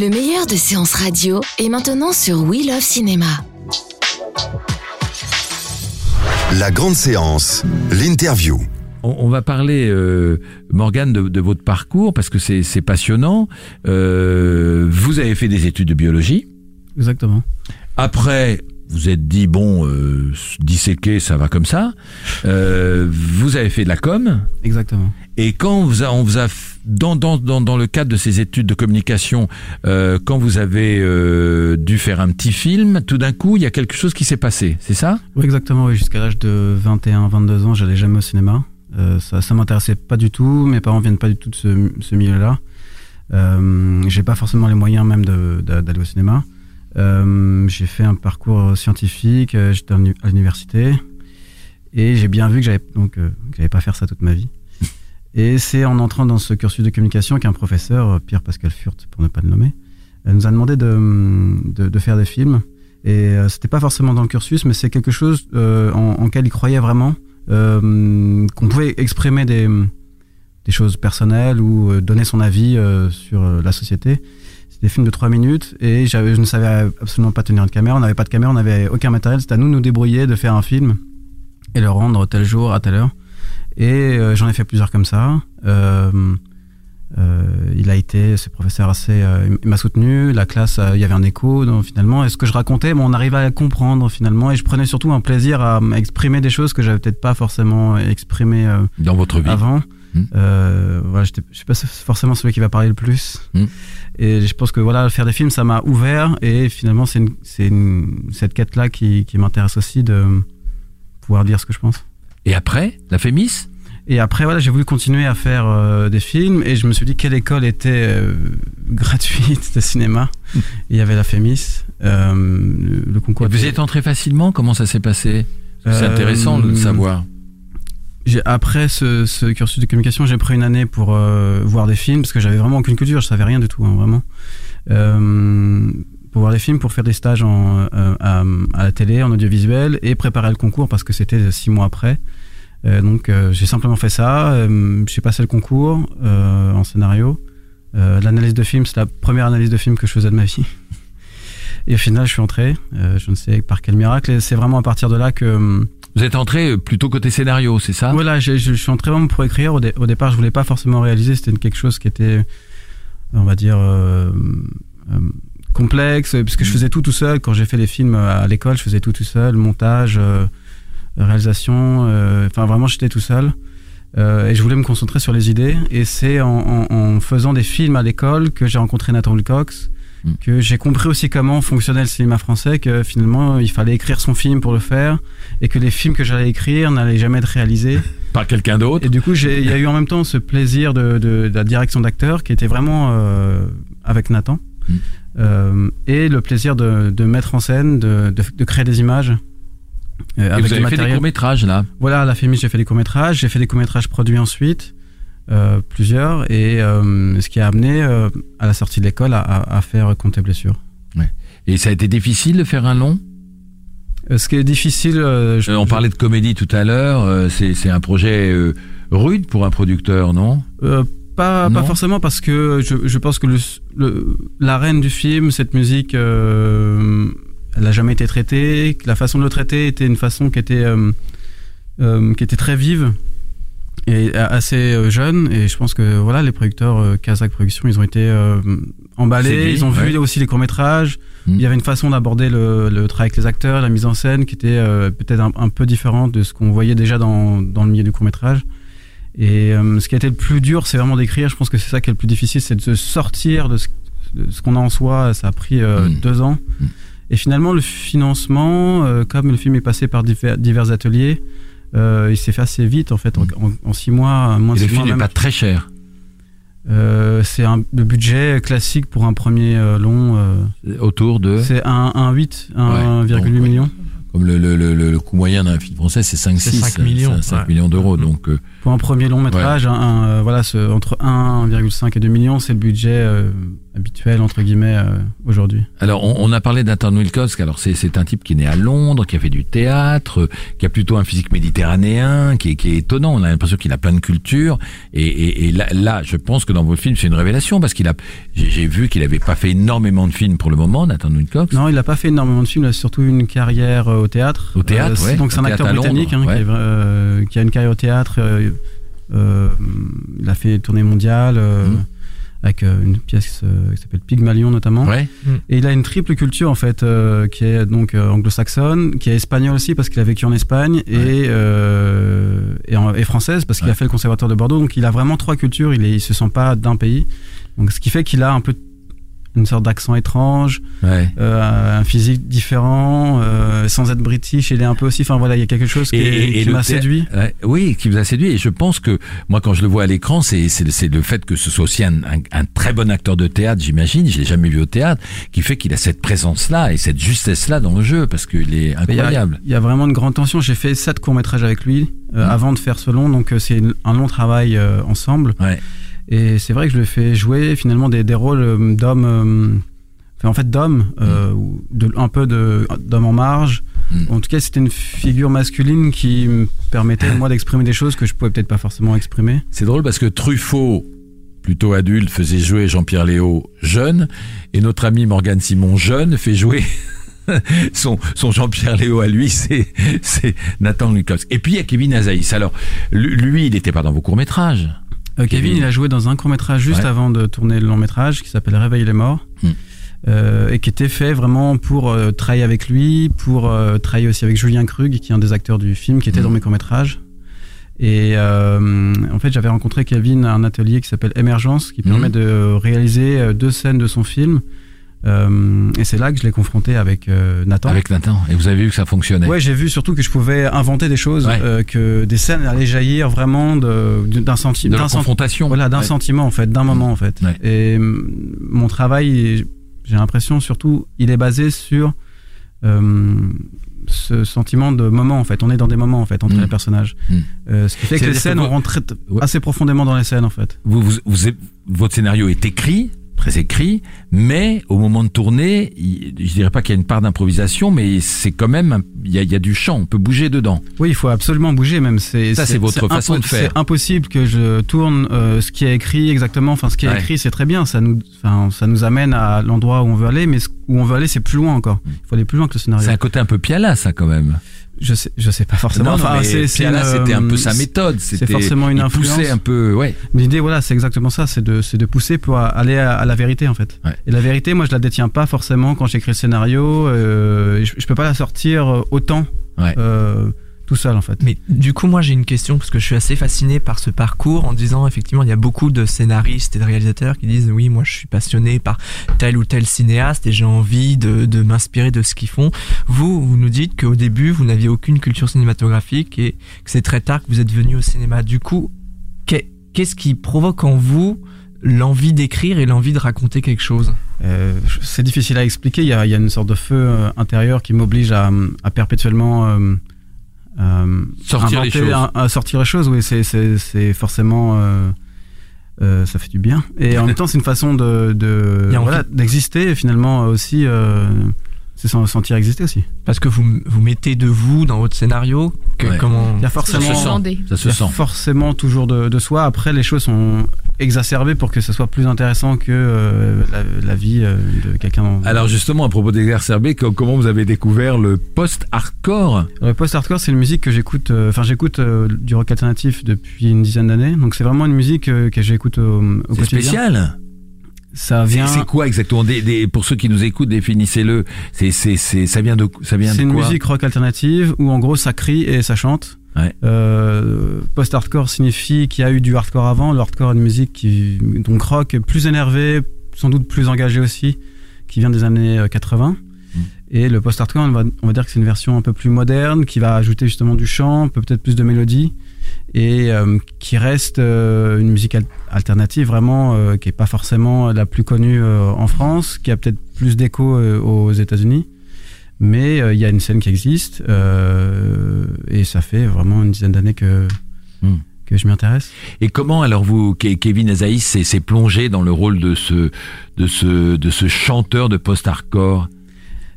Le meilleur de séances radio est maintenant sur We Love Cinéma. La grande séance, l'interview. On, on va parler, euh, Morgane, de, de votre parcours parce que c'est c'est passionnant. Euh, vous avez fait des études de biologie. Exactement. Après, vous êtes dit bon, euh, disséquer, ça va comme ça. Euh, vous avez fait de la com. Exactement. Et quand on vous a, on vous a f- dans, dans, dans, dans le cadre de ces études de communication, euh, quand vous avez euh, dû faire un petit film, tout d'un coup, il y a quelque chose qui s'est passé, c'est ça? Oui, exactement. Oui. Jusqu'à l'âge de 21, 22 ans, j'allais jamais au cinéma. Ça, ça m'intéressait pas du tout. Mes parents viennent pas du tout de ce, ce milieu-là. Euh, j'ai pas forcément les moyens même d'aller au cinéma. Euh, j'ai fait un parcours scientifique. euh, J'étais à l'université et j'ai bien vu que j'allais donc euh, que j'allais pas faire ça toute ma vie. Et c'est en entrant dans ce cursus de communication qu'un professeur, Pierre Pascal Furt pour ne pas le nommer, nous a demandé de, de, de faire des films. Et c'était pas forcément dans le cursus, mais c'est quelque chose en, en il croyait vraiment, euh, qu'on pouvait exprimer des, des choses personnelles ou donner son avis sur la société. Des films de 3 minutes et je ne savais absolument pas tenir une caméra. On n'avait pas de caméra, on n'avait aucun matériel. C'était à nous de nous débrouiller, de faire un film et le rendre tel jour, à telle heure. Et euh, j'en ai fait plusieurs comme ça. Euh, euh, il a été, ce professeur assez, il m'a soutenu. La classe, il y avait un écho donc, finalement. Et ce que je racontais, bon, on arrivait à comprendre finalement. Et je prenais surtout un plaisir à à exprimer des choses que j'avais peut-être pas forcément exprimées dans votre vie avant. Mm. Euh, voilà, je suis pas forcément celui qui va parler le plus. Mm. Et je pense que voilà, faire des films, ça m'a ouvert. Et finalement, c'est cette quête-là qui, qui m'intéresse aussi de pouvoir dire ce que je pense. Et après, la Fémis? Et après, voilà, j'ai voulu continuer à faire euh, des films et je me suis dit quelle école était euh, gratuite de cinéma. Mm. Il y avait la Fémis, euh, le, le concours. Et Vous y êtes entré facilement? Comment ça s'est passé? C'est intéressant de le savoir. Après ce, ce cursus de communication, j'ai pris une année pour euh, voir des films parce que j'avais vraiment aucune culture, je savais rien du tout, hein, vraiment. Euh, pour voir des films, pour faire des stages en, euh, à, à la télé, en audiovisuel et préparer le concours parce que c'était six mois après. Euh, donc euh, j'ai simplement fait ça. euh, j'ai passé le concours en scénario. L'analyse de film, c'est la première analyse de film que je faisais de ma vie. Et au final, je suis entré. je ne sais par quel miracle. Et c'est vraiment à partir de là que hum, Vous êtes entré plutôt côté scénario, c'est ça? Voilà, je, je suis entré vraiment pour écrire. Au, dé- au départ, je voulais pas forcément réaliser. C'était quelque chose qui était, on va dire, euh, euh, complexe, puisque je faisais tout tout seul. Quand j'ai fait les films à l'école, je faisais tout tout seul, montage, euh, réalisation. euh, Enfin, vraiment, j'étais tout seul. Euh, et je voulais me concentrer sur les idées. Et c'est en, en- en faisant des films à l'école que j'ai rencontré Nathan Wilcox, Mm. que j'ai compris aussi comment fonctionnait le cinéma français, que finalement il fallait écrire son film pour le faire, et que les films que j'allais écrire n'allaient jamais être réalisés. Par quelqu'un d'autre Et du coup, il y a eu en même temps ce plaisir de, de- de la direction d'acteur qui était vraiment euh, avec Nathan, Mm. Euh, et le plaisir de, de mettre en scène, de, créer des images. euh, Et avec vous avez fait des courts-métrages là Voilà, à la Fémis, j'ai fait des courts-métrages, j'ai fait des courts-métrages produits ensuite, euh, plusieurs, et euh, ce qui a amené euh, à la sortie de l'école à, à- à faire Compte et blessure. Et ça a été difficile de faire un long? Ce qui est difficile, je- On je- parlait de comédie tout à l'heure, c'est c'est un projet rude pour un producteur, non? Pas, pas forcément parce que je, je pense que le, le- la reine du film, cette musique, elle n'a jamais été traitée. que La façon de le traiter était une façon qui était, qui était très vive a- assez euh, jeune. Et je pense que voilà, les producteurs euh, Kazakh Productions, ils ont été euh, emballés. Ils ont vu ouais. aussi les courts métrages. Mm. Il y avait une façon d'aborder le, le travail avec les acteurs, la mise en scène, qui était peut-être un, un peu différente de ce qu'on voyait déjà dans, dans le milieu du court métrage. Et euh, ce qui a été le plus dur, c'est vraiment d'écrire. Je pense que c'est ça qui est le plus difficile, c'est de se sortir de ce, qu'on a en soi. Ça a pris euh, Mm. deux ans. Mm. Et finalement, le financement, euh, comme le film est passé par divers, divers ateliers, il s'est fait assez vite en fait, en, en- en six mois, moins de le six mois film n'est pas très cher. Euh, c'est un, le budget classique pour un premier euh, long. euh, Autour de. c'est un, un 8, Ouais, 1,8 donc, ouais. million. Comme le, le, le, le- le coût moyen d'un film français, c'est 5-6. C'est 5 millions, 5 ouais. millions d'euros. Mhm. Donc, euh, Pour un premier long métrage, un- un, euh, voilà, ce- entre 1,5 et 2 millions, c'est le budget euh, habituel entre guillemets euh, aujourd'hui. Alors, on, on a parlé d'Anton Wilkowsk. Alors, c'est, un type qui est né à Londres, qui a fait du théâtre, euh, qui a plutôt un physique méditerranéen, qui est, qui est étonnant. On a l'impression qu'il a plein de culture. Et, et, et là, là, je pense que dans vos films, c'est une révélation parce qu'il a. J'ai, vu qu'il avait pas fait énormément de films pour le moment, Nathan Wilcox. Non, il n'a pas fait énormément de films, il a surtout une carrière euh, au théâtre. Au théâtre, c'est- ouais, Donc c'est un acteur Londres, britannique hein, ouais. qui, est, euh, qui a une carrière au théâtre. euh, euh, il a fait tournée mondiale euh, Mhm. Avec euh, une pièce euh, qui s'appelle Pygmalion notamment. Ouais. Et il a une triple culture en fait, euh, qui est donc anglo-saxonne, qui est espagnole aussi parce qu'il a vécu en Espagne et, euh, et, en- et française parce qu'il Ouais. a fait le conservatoire de Bordeaux. Donc il a vraiment trois cultures. Il, est, il se sent pas d'un pays. Donc ce qui fait qu'il a un peu une sorte d'accent étrange, Ouais. euh, un physique différent, euh, sans être british. Il est un peu aussi. Enfin voilà, il y a quelque chose qui, m'a séduit. Oui, qui vous a séduit. Et je pense que moi, quand je le vois à l'écran, c'est le fait que ce soit aussi un, un, un très bon acteur de théâtre, j'imagine. Je l'ai jamais vu au théâtre, qui fait qu'il a cette présence-là et cette justesse-là dans le jeu, parce qu'il est Il y, incroyable. il y a vraiment une grande tension. J'ai fait sept courts métrages avec lui euh, Mhm. avant de faire ce long, donc c'est un long travail ensemble. Ouais. Et c'est vrai que je lui ai fait jouer finalement des, des rôles euh, d'hommes, euh, enfin en fait d'hommes, euh, ou de, un peu d'hommes en marge. Mhm. En tout cas, c'était une figure masculine qui me permettait moi d'exprimer des choses que je pouvais peut-être pas forcément exprimer. C'est drôle parce que Truffaut, plutôt adulte, faisait jouer Jean-Pierre Léo jeune, et notre ami Morgane Simon jeune fait jouer son, son Jean-Pierre Léo à lui, c'est Nathan Lucas. Et puis il y a Kevin Azaïs. Alors lui, il n'était pas dans vos courts métrages. Euh, Kevin, il a joué dans un court métrage juste Ouais. avant de tourner le long métrage qui s'appelle Réveille les morts. Hmm. Euh, et qui était fait vraiment pour euh, travailler avec lui, pour euh, travailler aussi avec Julien Krug, qui est un des acteurs du film, qui était Hmm. dans mes courts-métrages. Et euh, en fait, j'avais rencontré Kevin à un atelier qui s'appelle Émergence, qui Mhm. permet de réaliser deux scènes de son film. Euh, et c'est là que je l'ai confronté avec euh, Nathan. Avec Nathan. Et vous avez vu que ça fonctionnait. Ouais, j'ai vu surtout que je pouvais inventer des choses, Ouais. euh, que des scènes allaient jaillir vraiment d'un sentiment, d'un confrontation. voilà, d'un Ouais. sentiment en fait, d'un moment en fait. Ouais. Et hum, mon travail, j'ai l'impression surtout, il est basé sur ce sentiment de moment en fait. On est dans des moments en fait entre Mm. les personnages. Mm. Euh, ce qui fait que les C'est-à-dire que scènes, vous- on rentre Ouais. assez profondément dans les scènes en fait. Vous, vous, vous- votre scénario est écrit, très écrit, mais au moment de tourner, je dirais pas qu'il y a une part d'improvisation, mais c'est quand même, il y a, il y a du chant, on peut bouger dedans. Oui, il faut absolument bouger même. C'est Ça, c'est votre façon de faire. C'est impossible que je tourne euh, ce qui est écrit exactement. Enfin, ce qui est Ouais. écrit, c'est très bien. Ça nous, ça nous amène à l'endroit où on veut aller, mais ce- où on veut aller, c'est plus loin encore. Il faut aller plus loin que le scénario. C'est un côté un peu piala, ça, quand même. Je sais, je sais pas forcément. Non, non, Enfin, c'est- c'est c'était un peu euh, sa méthode. C'était forcément une influence. un peu, ouais. L'idée, voilà, c'est exactement ça. C'est de, c'est de pousser pour aller à, à la vérité, en fait. Ouais. Et la vérité, moi, je la détiens pas forcément quand j'écris le scénario. euh, je, je peux pas la sortir autant Ouais. euh, tout seul, en fait. Mais du coup, moi j'ai une question parce que je suis assez fasciné par ce parcours en disant effectivement il y a beaucoup de scénaristes et de réalisateurs qui disent oui moi je suis passionné par tel ou tel cinéaste et j'ai envie de, de m'inspirer de ce qu'ils font. Vous, vous nous dites qu'au début vous n'aviez aucune culture cinématographique et que c'est très tard que vous êtes venu au cinéma. Du coup, qu'est- qu'est-ce qui provoque en vous l'envie d'écrire et l'envie de raconter quelque chose? Euh, c'est difficile à expliquer. Il y a, il y a une sorte de feu euh, intérieur qui m'oblige à, à perpétuellement euh, euh, Sortir les choses. Sortir les choses. Oui, c'est, forcément. euh, euh, ça fait du bien. Et en même temps, c'est une façon de, de voilà, d'exister. et Finalement, aussi, euh, c'est s'en sentir exister aussi. Parce que vous, vous mettez de vous dans votre scénario que, Ouais. comment Il y a Ça forcément, se sent. Demandé. Ça se il y a sent. forcément toujours de, de soi. Après, les choses sont exacerbées pour que ce soit plus intéressant que euh, la, la vie euh, de quelqu'un. Alors justement, à propos d'exacerber, co- comment vous avez découvert le post-hardcore? Le post-hardcore, c'est une musique que j'écoute. euh, Enfin, j'écoute du rock alternatif depuis une dizaine d'années. Donc, c'est vraiment une musique que j'écoute au, au C'est quotidien. spécial? Ça C'est vient. c'est quoi exactement? Des, des- Pour ceux qui nous écoutent, définissez-le. C'est c'est c'est ça vient de ça vient C'est de une quoi? musique rock alternative où en gros ça crie et ça chante. Ouais. Euh, Post-hardcore signifie qu'il y a eu du hardcore avant. Le hardcore est une musique qui donc rock plus énervé, sans doute plus engagé aussi, qui vient des années euh, 80. Mm. Et le post-hardcore, on va, on va dire que c'est une version un peu plus moderne, qui va ajouter justement du chant, peut-être plus de mélodie, et euh, qui reste euh, une musique al- alternative vraiment, euh, qui est pas forcément la plus connue euh, en France, qui a peut-être plus d'écho euh, aux États-Unis. Mais euh, il y a une scène qui existe, euh, et ça fait vraiment une dizaine d'années que, Mm. que je m'y intéresse. Et comment alors vous, Ke- Kevin Azaïs, s'est plongé dans le rôle de ce, de ce, de ce chanteur de post-hardcore?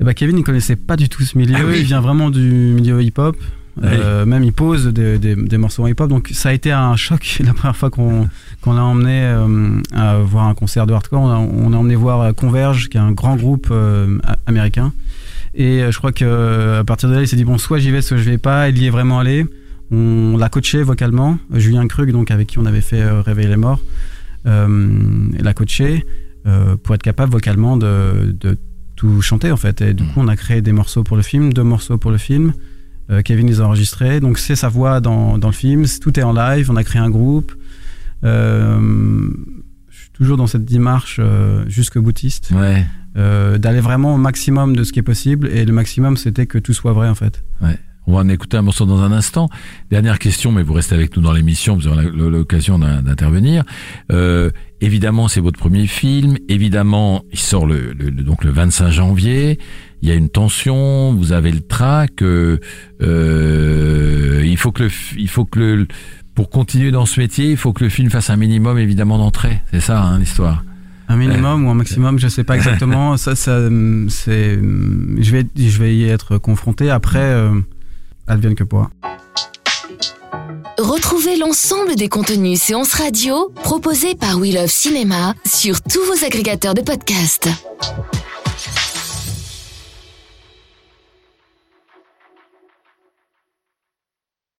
Eh ben, Kevin, il connaissait pas du tout ce milieu. Ah oui. Il vient vraiment du milieu hip-hop. Euh, même il pose des, des- des morceaux hip-hop. Donc ça a été un choc la première fois qu'on qu'on l'a emmené euh, à voir un concert de hardcore. On a, on a emmené voir Converge, qui est un grand groupe euh, américain. Et euh, je crois que euh, à partir de là, il s'est dit bon, soit j'y vais, soit je vais pas. Il y est vraiment allé. On l'a coaché vocalement. Julien Krug, donc avec qui on avait fait euh, Réveiller les morts, euh, l'a coaché euh, pour être capable vocalement de, de tout chanter en fait. Et du Mm. coup, on a créé des morceaux pour le film, deux morceaux pour le film. Euh, Kevin les a enregistrés, donc c'est sa voix dans, dans le film. Tout est en live. On a créé un groupe. Euh, je suis toujours dans cette démarche euh, jusque boutiste, Ouais. Euh, d'aller vraiment au maximum de ce qui est possible. Et le maximum, c'était que tout soit vrai en fait. On va en écouter un morceau dans un instant. Dernière question, mais vous restez avec nous dans l'émission, vous aurez l'occasion d'in- d'intervenir. Euh, évidemment, c'est votre premier film. Évidemment, il sort le, le- donc le 25 janvier. Il y a une tension, vous avez le trac. euh, euh, il faut que le, il faut que le, pour continuer dans ce métier, il faut que le film fasse un minimum évidemment d'entrée. C'est ça hein, l'histoire. Un minimum ou un maximum, je sais pas exactement. ça, ça, c'est, je vais, je vais y être confronté. Après, euh, advienne que pourra. Retrouvez l'ensemble des contenus séances radio proposés par We Love Cinéma sur tous vos agrégateurs de podcasts.